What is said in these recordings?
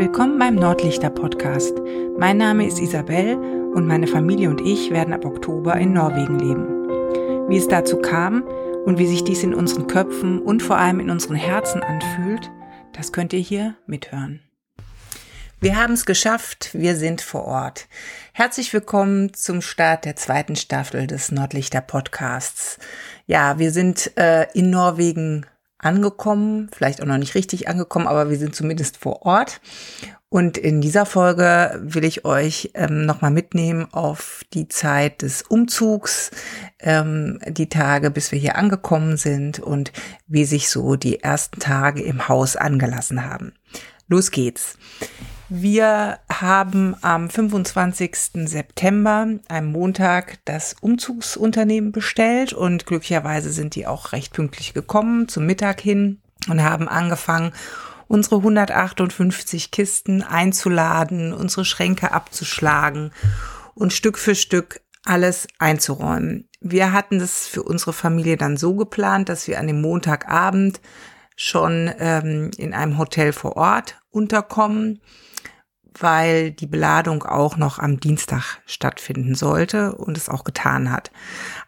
Willkommen beim Nordlichter Podcast. Mein Name ist Isabel und meine Familie und ich werden ab Oktober in Norwegen leben. Wie es dazu kam und wie sich dies in unseren Köpfen und vor allem in unseren Herzen anfühlt, das könnt ihr hier mithören. Wir haben es geschafft, wir sind vor Ort. Herzlich willkommen zum Start der zweiten Staffel des Nordlichter Podcasts. Ja, wir sind äh, in Norwegen angekommen, vielleicht auch noch nicht richtig angekommen, aber wir sind zumindest vor Ort. Und in dieser Folge will ich euch ähm, nochmal mitnehmen auf die Zeit des Umzugs, ähm, die Tage, bis wir hier angekommen sind und wie sich so die ersten Tage im Haus angelassen haben. Los geht's. Wir haben am 25. September, einem Montag, das Umzugsunternehmen bestellt und glücklicherweise sind die auch recht pünktlich gekommen zum Mittag hin und haben angefangen, unsere 158 Kisten einzuladen, unsere Schränke abzuschlagen und Stück für Stück alles einzuräumen. Wir hatten das für unsere Familie dann so geplant, dass wir an dem Montagabend schon ähm, in einem Hotel vor Ort unterkommen weil die Beladung auch noch am Dienstag stattfinden sollte und es auch getan hat.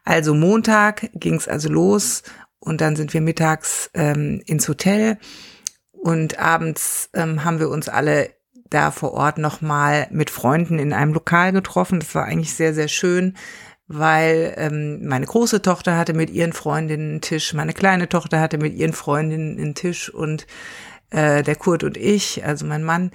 Also Montag ging es also los und dann sind wir mittags ähm, ins Hotel und abends ähm, haben wir uns alle da vor Ort nochmal mit Freunden in einem Lokal getroffen. Das war eigentlich sehr, sehr schön, weil ähm, meine große Tochter hatte mit ihren Freundinnen einen Tisch, meine kleine Tochter hatte mit ihren Freundinnen einen Tisch und äh, der Kurt und ich, also mein Mann,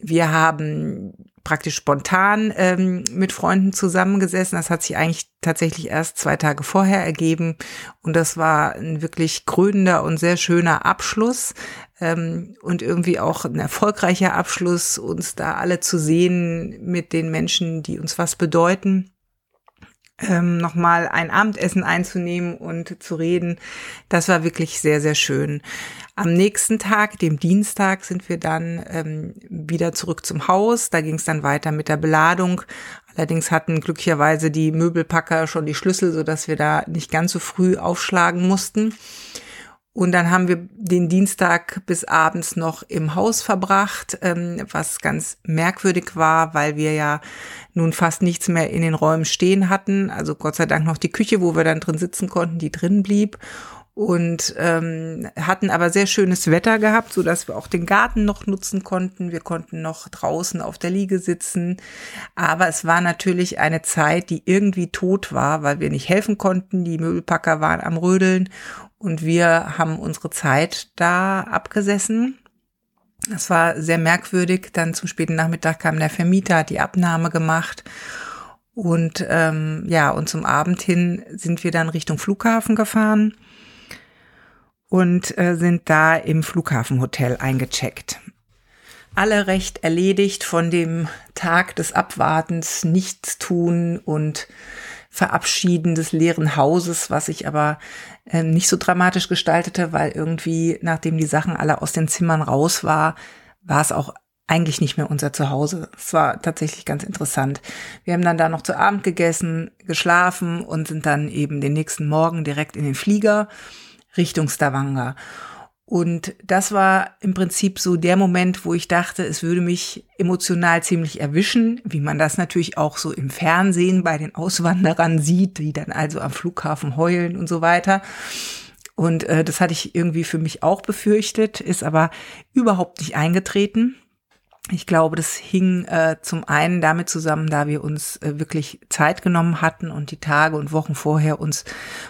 wir haben praktisch spontan ähm, mit Freunden zusammengesessen. Das hat sich eigentlich tatsächlich erst zwei Tage vorher ergeben. Und das war ein wirklich krönender und sehr schöner Abschluss ähm, und irgendwie auch ein erfolgreicher Abschluss, uns da alle zu sehen mit den Menschen, die uns was bedeuten ähm, nochmal ein Abendessen einzunehmen und zu reden. Das war wirklich sehr, sehr schön. Am nächsten Tag, dem Dienstag, sind wir dann ähm, wieder zurück zum Haus. Da ging es dann weiter mit der Beladung. Allerdings hatten glücklicherweise die Möbelpacker schon die Schlüssel, so dass wir da nicht ganz so früh aufschlagen mussten. Und dann haben wir den Dienstag bis abends noch im Haus verbracht, ähm, was ganz merkwürdig war, weil wir ja nun fast nichts mehr in den Räumen stehen hatten. Also Gott sei Dank noch die Küche, wo wir dann drin sitzen konnten, die drin blieb und ähm, hatten aber sehr schönes Wetter gehabt, so dass wir auch den Garten noch nutzen konnten. Wir konnten noch draußen auf der Liege sitzen, aber es war natürlich eine Zeit, die irgendwie tot war, weil wir nicht helfen konnten. Die Möbelpacker waren am Rödeln und wir haben unsere Zeit da abgesessen. Das war sehr merkwürdig. Dann zum späten Nachmittag kam der Vermieter, hat die Abnahme gemacht. Und ähm, ja, und zum Abend hin sind wir dann Richtung Flughafen gefahren und äh, sind da im Flughafenhotel eingecheckt. Alle recht erledigt von dem Tag des Abwartens, nichts tun und Verabschieden des leeren Hauses, was ich aber äh, nicht so dramatisch gestaltete, weil irgendwie, nachdem die Sachen alle aus den Zimmern raus war, war es auch eigentlich nicht mehr unser Zuhause. Es war tatsächlich ganz interessant. Wir haben dann da noch zu Abend gegessen, geschlafen und sind dann eben den nächsten Morgen direkt in den Flieger Richtung Stavanger. Und das war im Prinzip so der Moment, wo ich dachte, es würde mich emotional ziemlich erwischen, wie man das natürlich auch so im Fernsehen bei den Auswanderern sieht, die dann also am Flughafen heulen und so weiter. Und äh, das hatte ich irgendwie für mich auch befürchtet, ist aber überhaupt nicht eingetreten. Ich glaube, das hing äh, zum einen damit zusammen, da wir uns äh, wirklich Zeit genommen hatten und die Tage und Wochen vorher uns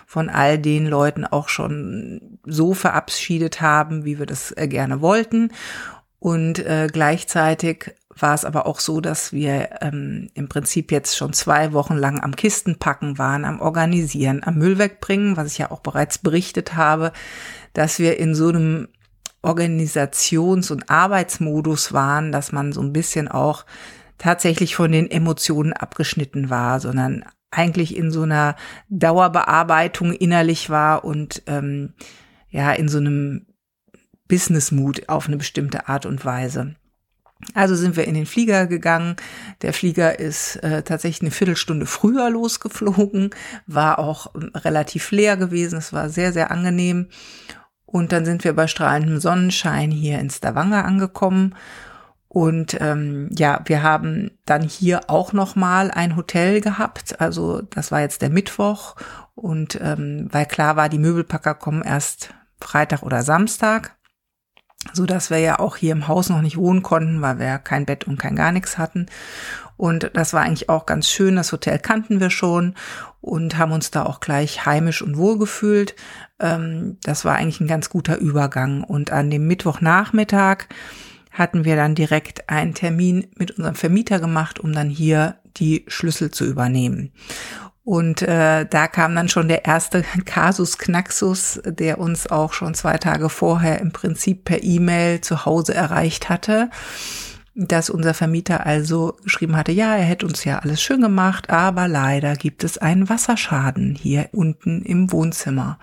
von all den Leuten auch schon so verabschiedet haben, wie wir das äh, gerne wollten. Und äh, gleichzeitig war es aber auch so, dass wir ähm, im Prinzip jetzt schon zwei Wochen lang am Kistenpacken waren, am Organisieren, am Müll wegbringen, was ich ja auch bereits berichtet habe, dass wir in so einem Organisations- und Arbeitsmodus waren, dass man so ein bisschen auch tatsächlich von den Emotionen abgeschnitten war, sondern eigentlich in so einer Dauerbearbeitung innerlich war und ähm, ja in so einem Business-Mood auf eine bestimmte Art und Weise. Also sind wir in den Flieger gegangen. Der Flieger ist äh, tatsächlich eine Viertelstunde früher losgeflogen, war auch ähm, relativ leer gewesen. Es war sehr, sehr angenehm. Und dann sind wir bei strahlendem Sonnenschein hier in Stavanger angekommen. Und ähm, ja, wir haben dann hier auch noch mal ein Hotel gehabt. Also das war jetzt der Mittwoch und ähm, weil klar war, die Möbelpacker kommen erst Freitag oder Samstag, so dass wir ja auch hier im Haus noch nicht wohnen konnten, weil wir kein Bett und kein gar nichts hatten. Und das war eigentlich auch ganz schön. Das Hotel kannten wir schon und haben uns da auch gleich heimisch und wohl gefühlt. Ähm, das war eigentlich ein ganz guter Übergang. Und an dem Mittwochnachmittag hatten wir dann direkt einen Termin mit unserem Vermieter gemacht, um dann hier die Schlüssel zu übernehmen. Und äh, da kam dann schon der erste Kasus Knaxus, der uns auch schon zwei Tage vorher im Prinzip per E-Mail zu Hause erreicht hatte, dass unser Vermieter also geschrieben hatte, ja, er hätte uns ja alles schön gemacht, aber leider gibt es einen Wasserschaden hier unten im Wohnzimmer.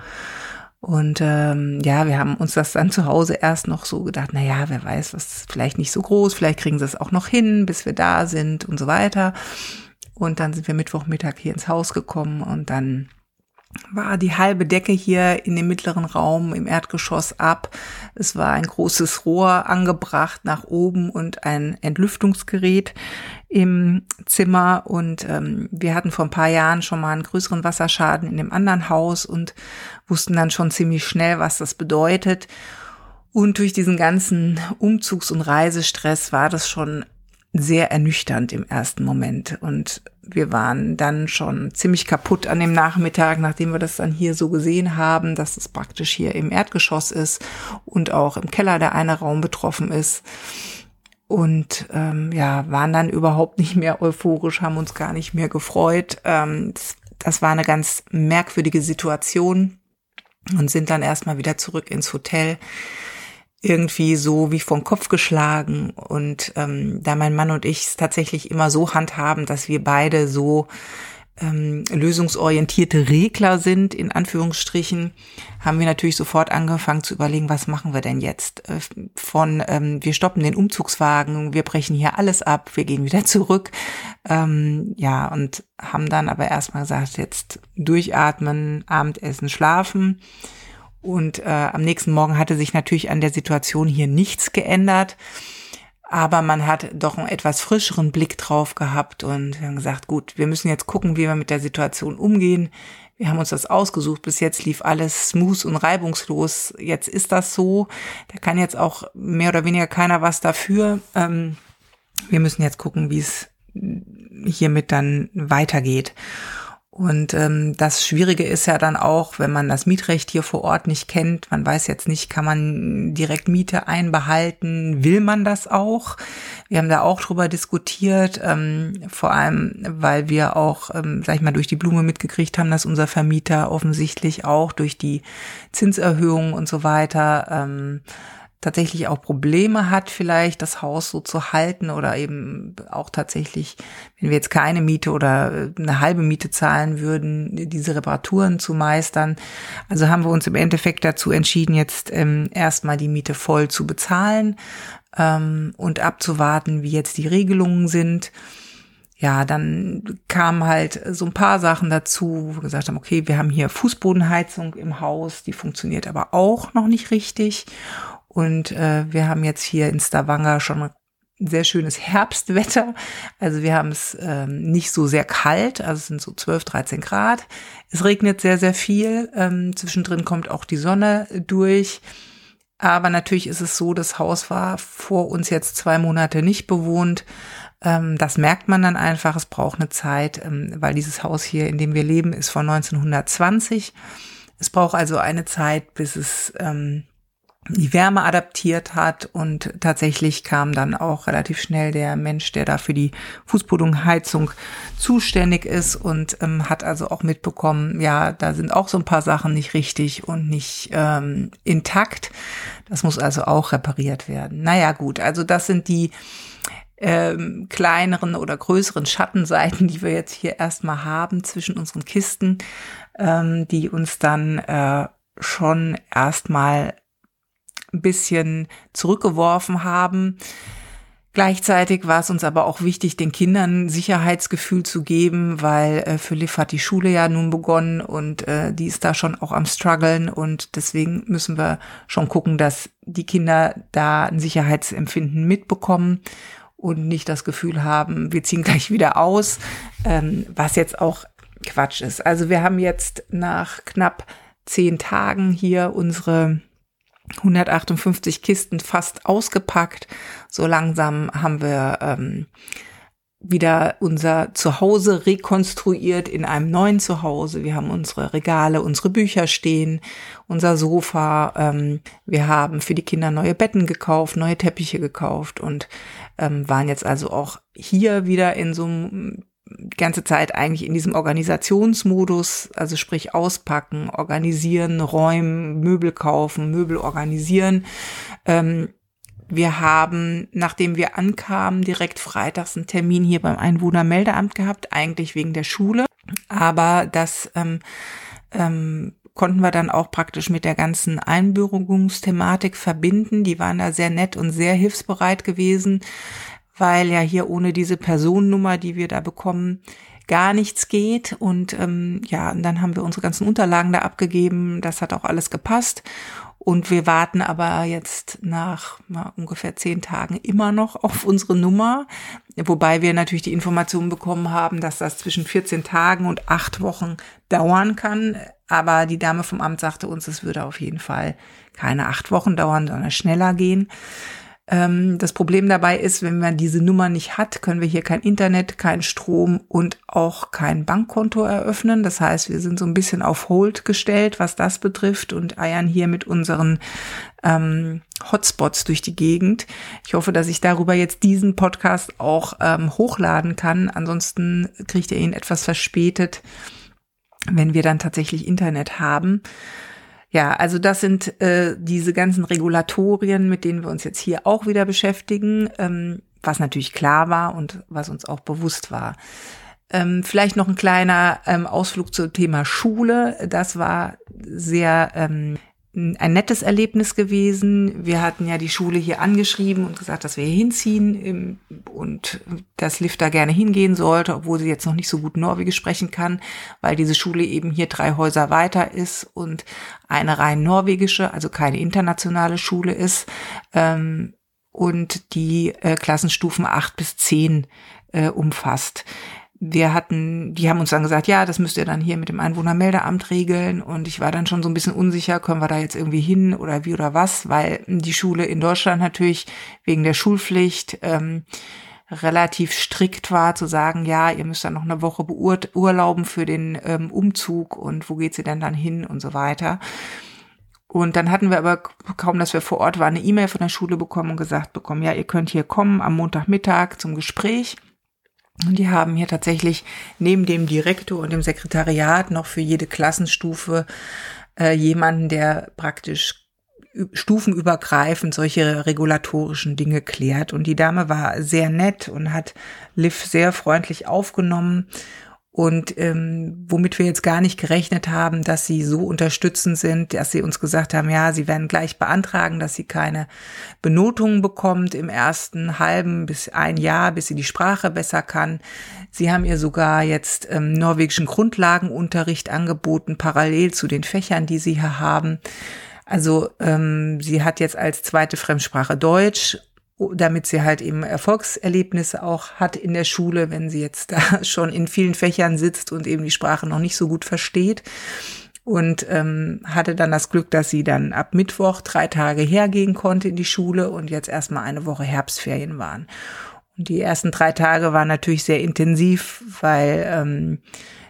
Und ähm, ja, wir haben uns das dann zu Hause erst noch so gedacht, na ja, wer weiß, was vielleicht nicht so groß, vielleicht kriegen sie es auch noch hin, bis wir da sind und so weiter. Und dann sind wir Mittwochmittag hier ins Haus gekommen und dann war die halbe Decke hier in dem mittleren Raum im Erdgeschoss ab. Es war ein großes Rohr angebracht nach oben und ein Entlüftungsgerät im Zimmer. Und ähm, wir hatten vor ein paar Jahren schon mal einen größeren Wasserschaden in dem anderen Haus und wussten dann schon ziemlich schnell, was das bedeutet. Und durch diesen ganzen Umzugs- und Reisestress war das schon sehr ernüchternd im ersten Moment. Und wir waren dann schon ziemlich kaputt an dem Nachmittag, nachdem wir das dann hier so gesehen haben, dass es praktisch hier im Erdgeschoss ist und auch im Keller der eine Raum betroffen ist. Und ähm, ja, waren dann überhaupt nicht mehr euphorisch, haben uns gar nicht mehr gefreut. Ähm, das, das war eine ganz merkwürdige Situation und sind dann erstmal wieder zurück ins Hotel irgendwie so wie vom Kopf geschlagen. Und ähm, da mein Mann und ich es tatsächlich immer so handhaben, dass wir beide so ähm, lösungsorientierte Regler sind, in Anführungsstrichen, haben wir natürlich sofort angefangen zu überlegen, was machen wir denn jetzt? Äh, von ähm, wir stoppen den Umzugswagen, wir brechen hier alles ab, wir gehen wieder zurück. Ähm, ja, und haben dann aber erstmal gesagt, jetzt durchatmen, Abendessen, schlafen. Und äh, am nächsten Morgen hatte sich natürlich an der Situation hier nichts geändert. Aber man hat doch einen etwas frischeren Blick drauf gehabt und haben gesagt, gut, wir müssen jetzt gucken, wie wir mit der Situation umgehen. Wir haben uns das ausgesucht. Bis jetzt lief alles smooth und reibungslos. Jetzt ist das so. Da kann jetzt auch mehr oder weniger keiner was dafür. Ähm, wir müssen jetzt gucken, wie es hiermit dann weitergeht. Und ähm, das Schwierige ist ja dann auch, wenn man das Mietrecht hier vor Ort nicht kennt, man weiß jetzt nicht, kann man direkt Miete einbehalten, will man das auch? Wir haben da auch drüber diskutiert, ähm, vor allem, weil wir auch, ähm, sag ich mal, durch die Blume mitgekriegt haben, dass unser Vermieter offensichtlich auch durch die Zinserhöhungen und so weiter ähm, tatsächlich auch Probleme hat, vielleicht das Haus so zu halten oder eben auch tatsächlich, wenn wir jetzt keine Miete oder äh, eine halbe Miete zahlen würden, diese Reparaturen zu meistern. Also haben wir uns im Endeffekt dazu entschieden, jetzt ähm, erstmal die Miete voll zu bezahlen ähm, und abzuwarten, wie jetzt die Regelungen sind ja, dann kamen halt so ein paar Sachen dazu, wo wir gesagt haben, okay, wir haben hier Fußbodenheizung im Haus, die funktioniert aber auch noch nicht richtig. Und äh, wir haben jetzt hier in Stavanger schon sehr schönes Herbstwetter. Also wir haben es ähm, nicht so sehr kalt, also es sind so 12, 13 Grad. Es regnet sehr, sehr viel. Ähm, zwischendrin kommt auch die Sonne durch. Aber natürlich ist es so, das Haus war vor uns jetzt zwei Monate nicht bewohnt. Ähm, das merkt man dann einfach. Es braucht eine Zeit, ähm, weil dieses Haus hier, in dem wir leben, ist von 1920. Es braucht also eine Zeit, bis es ähm, die Wärme adaptiert hat und tatsächlich kam dann auch relativ schnell der Mensch, der da für die Fußbodenheizung zuständig ist und ähm, hat also auch mitbekommen, ja, da sind auch so ein paar Sachen nicht richtig und nicht ähm, intakt. Das muss also auch repariert werden. Naja, gut, also das sind die ähm, kleineren oder größeren Schattenseiten, die wir jetzt hier erstmal haben zwischen unseren Kisten, ähm, die uns dann äh, schon erstmal ein bisschen zurückgeworfen haben. Gleichzeitig war es uns aber auch wichtig, den Kindern Sicherheitsgefühl zu geben, weil äh, für Liv hat die Schule ja nun begonnen und äh, die ist da schon auch am struggeln und deswegen müssen wir schon gucken, dass die Kinder da ein Sicherheitsempfinden mitbekommen und nicht das Gefühl haben, wir ziehen gleich wieder aus, ähm, was jetzt auch Quatsch ist. Also wir haben jetzt nach knapp zehn Tagen hier unsere 158 Kisten fast ausgepackt. So langsam haben wir ähm, wieder unser Zuhause rekonstruiert in einem neuen Zuhause. Wir haben unsere Regale, unsere Bücher stehen, unser Sofa. Ähm, wir haben für die Kinder neue Betten gekauft, neue Teppiche gekauft und ähm, waren jetzt also auch hier wieder in so einem ganze Zeit eigentlich in diesem Organisationsmodus, also sprich auspacken, organisieren, räumen, Möbel kaufen, Möbel organisieren. Ähm, wir haben, nachdem wir ankamen, direkt freitags einen Termin hier beim Einwohnermeldeamt gehabt, eigentlich wegen der Schule. Aber das ähm, ähm, konnten wir dann auch praktisch mit der ganzen Einbürgerungsthematik verbinden. Die waren da sehr nett und sehr hilfsbereit gewesen weil ja hier ohne diese Personennummer, die wir da bekommen, gar nichts geht. Und ähm, ja, und dann haben wir unsere ganzen Unterlagen da abgegeben. Das hat auch alles gepasst. Und wir warten aber jetzt nach na, ungefähr zehn Tagen immer noch auf unsere Nummer, wobei wir natürlich die Information bekommen haben, dass das zwischen 14 Tagen und acht Wochen dauern kann. Aber die Dame vom Amt sagte uns, es würde auf jeden Fall keine acht Wochen dauern, sondern schneller gehen. Ähm, das Problem dabei ist, wenn man diese Nummer nicht hat, können wir hier kein Internet, kein Strom und auch kein Bankkonto eröffnen. Das heißt, wir sind so ein bisschen auf Hold gestellt, was das betrifft und eiern hier mit unseren ähm, Hotspots durch die Gegend. Ich hoffe, dass ich darüber jetzt diesen Podcast auch ähm, hochladen kann. Ansonsten kriegt ihr ihn etwas verspätet, wenn wir dann tatsächlich Internet haben. Ja, also das sind äh, diese ganzen Regulatorien, mit denen wir uns jetzt hier auch wieder beschäftigen, ähm, was natürlich klar war und was uns auch bewusst war. Ähm, vielleicht noch ein kleiner ähm, Ausflug zum Thema Schule. Das war sehr ähm, ein nettes Erlebnis gewesen. Wir hatten ja die Schule hier angeschrieben und gesagt, dass wir hier hinziehen und dass Liv da gerne hingehen sollte, obwohl sie jetzt noch nicht so gut Norwegisch sprechen kann, weil diese Schule eben hier drei Häuser weiter ist und eine rein norwegische, also keine internationale Schule ist ähm, und die äh, Klassenstufen acht bis zehn äh, umfasst wir hatten, die haben uns dann gesagt, ja, das müsst ihr dann hier mit dem Einwohnermeldeamt regeln. Und ich war dann schon so ein bisschen unsicher, können wir da jetzt irgendwie hin oder wie oder was, weil die Schule in Deutschland natürlich wegen der Schulpflicht ähm, relativ strikt war, zu sagen, ja, ihr müsst dann noch eine Woche beurlauben für den ähm, Umzug und wo geht sie denn dann hin und so weiter. Und dann hatten wir aber kaum, dass wir vor Ort waren, eine E-Mail von der Schule bekommen und gesagt bekommen, ja, ihr könnt hier kommen am Montagmittag zum Gespräch. Und die haben hier tatsächlich neben dem Direktor und dem Sekretariat noch für jede Klassenstufe äh, jemanden, der praktisch stufenübergreifend solche regulatorischen Dinge klärt. Und die Dame war sehr nett und hat Liv sehr freundlich aufgenommen und ähm, womit wir jetzt gar nicht gerechnet haben, dass sie so unterstützend sind, dass sie uns gesagt haben, ja, sie werden gleich beantragen, dass sie keine Benotungen bekommt im ersten halben bis ein Jahr, bis sie die Sprache besser kann. Sie haben ihr sogar jetzt ähm, norwegischen Grundlagenunterricht angeboten, parallel zu den Fächern, die sie hier haben. Also ähm, sie hat jetzt als zweite Fremdsprache Deutsch damit sie halt eben Erfolgserlebnisse auch hat in der Schule, wenn sie jetzt da schon in vielen Fächern sitzt und eben die Sprache noch nicht so gut versteht. Und ähm, hatte dann das Glück, dass sie dann ab Mittwoch drei Tage hergehen konnte in die Schule und jetzt erstmal eine Woche Herbstferien waren. Und die ersten drei Tage waren natürlich sehr intensiv, weil ähm,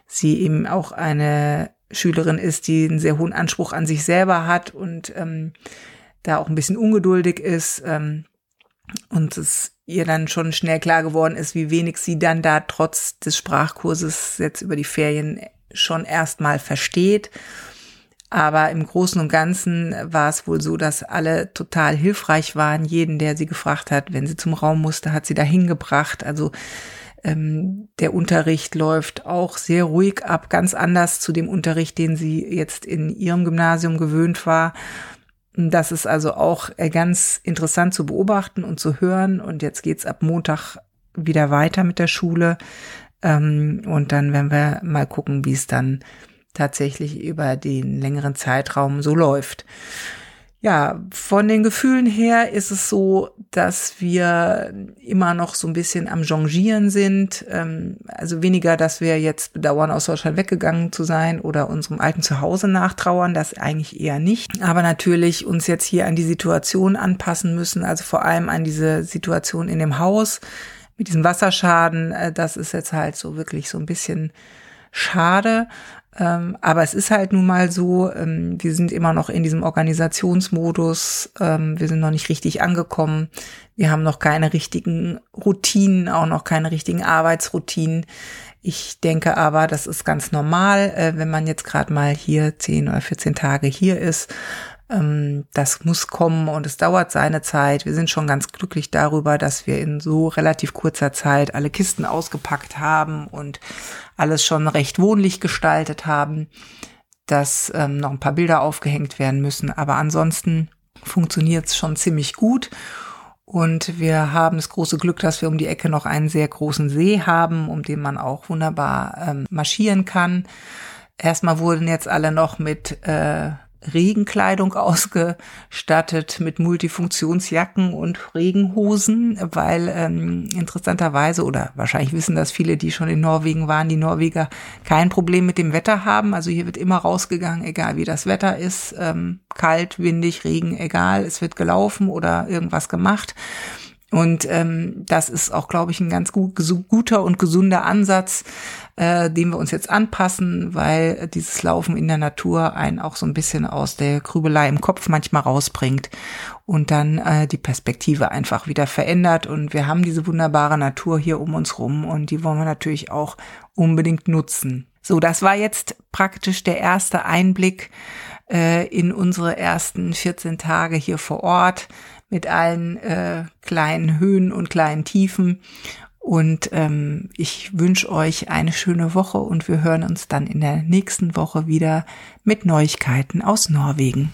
sie eben auch eine Schülerin ist, die einen sehr hohen Anspruch an sich selber hat und ähm, da auch ein bisschen ungeduldig ist. Ähm, und es ihr dann schon schnell klar geworden ist, wie wenig sie dann da trotz des Sprachkurses jetzt über die Ferien schon erstmal versteht. Aber im Großen und Ganzen war es wohl so, dass alle total hilfreich waren. Jeden, der sie gefragt hat, wenn sie zum Raum musste, hat sie da hingebracht. Also ähm, der Unterricht läuft auch sehr ruhig ab, ganz anders zu dem Unterricht, den sie jetzt in ihrem Gymnasium gewöhnt war Das ist also auch äh, ganz interessant zu beobachten und zu hören. Und jetzt geht's ab Montag wieder weiter mit der Schule. Ähm, und dann werden wir mal gucken, wie es dann tatsächlich über den längeren Zeitraum so läuft. Ja, von den Gefühlen her ist es so, dass wir immer noch so ein bisschen am Jongieren sind. Ähm, also weniger, dass wir jetzt bedauern, aus Deutschland weggegangen zu sein oder unserem alten Zuhause nachtrauern, das eigentlich eher nicht. Aber natürlich uns jetzt hier an die Situation anpassen müssen, also vor allem an diese Situation in dem Haus mit diesem Wasserschaden. Äh, das ist jetzt halt so wirklich so ein bisschen schade. Ähm, aber es ist halt nun mal so, ähm, wir sind immer noch in diesem Organisationsmodus, ähm, wir sind noch nicht richtig angekommen, wir haben noch keine richtigen Routinen, auch noch keine richtigen Arbeitsroutinen. Ich denke aber, das ist ganz normal, äh, wenn man jetzt gerade mal hier 10 oder 14 Tage hier ist. Ähm, das muss kommen und es dauert seine Zeit. Wir sind schon ganz glücklich darüber, dass wir in so relativ kurzer Zeit alle Kisten ausgepackt haben und alles schon recht wohnlich gestaltet haben, dass ähm, noch ein paar Bilder aufgehängt werden müssen. Aber ansonsten funktioniert es schon ziemlich gut. Und wir haben das große Glück, dass wir um die Ecke noch einen sehr großen See haben, um den man auch wunderbar ähm, marschieren kann. Erstmal wurden jetzt alle noch mit äh, Regenkleidung ausgestattet mit Multifunktionsjacken und Regenhosen, weil ähm, interessanterweise oder wahrscheinlich wissen das viele, die schon in Norwegen waren, die Norweger kein Problem mit dem Wetter haben. Also hier wird immer rausgegangen, egal wie das Wetter ist, ähm, kalt, windig, Regen, egal, es wird gelaufen oder irgendwas gemacht. Und ähm, das ist auch, glaube ich, ein ganz gut, guter und gesunder Ansatz, äh, dem wir uns jetzt anpassen, weil dieses Laufen in der Natur einen auch so ein bisschen aus der Grübelei im Kopf manchmal rausbringt und dann äh, die Perspektive einfach wieder verändert. Und wir haben diese wunderbare Natur hier um uns rum und die wollen wir natürlich auch unbedingt nutzen. So, das war jetzt praktisch der erste Einblick äh, in unsere ersten 14 Tage hier vor Ort mit allen äh, kleinen Höhen und kleinen Tiefen. Und ähm, ich wünsche euch eine schöne Woche und wir hören uns dann in der nächsten Woche wieder mit Neuigkeiten aus Norwegen.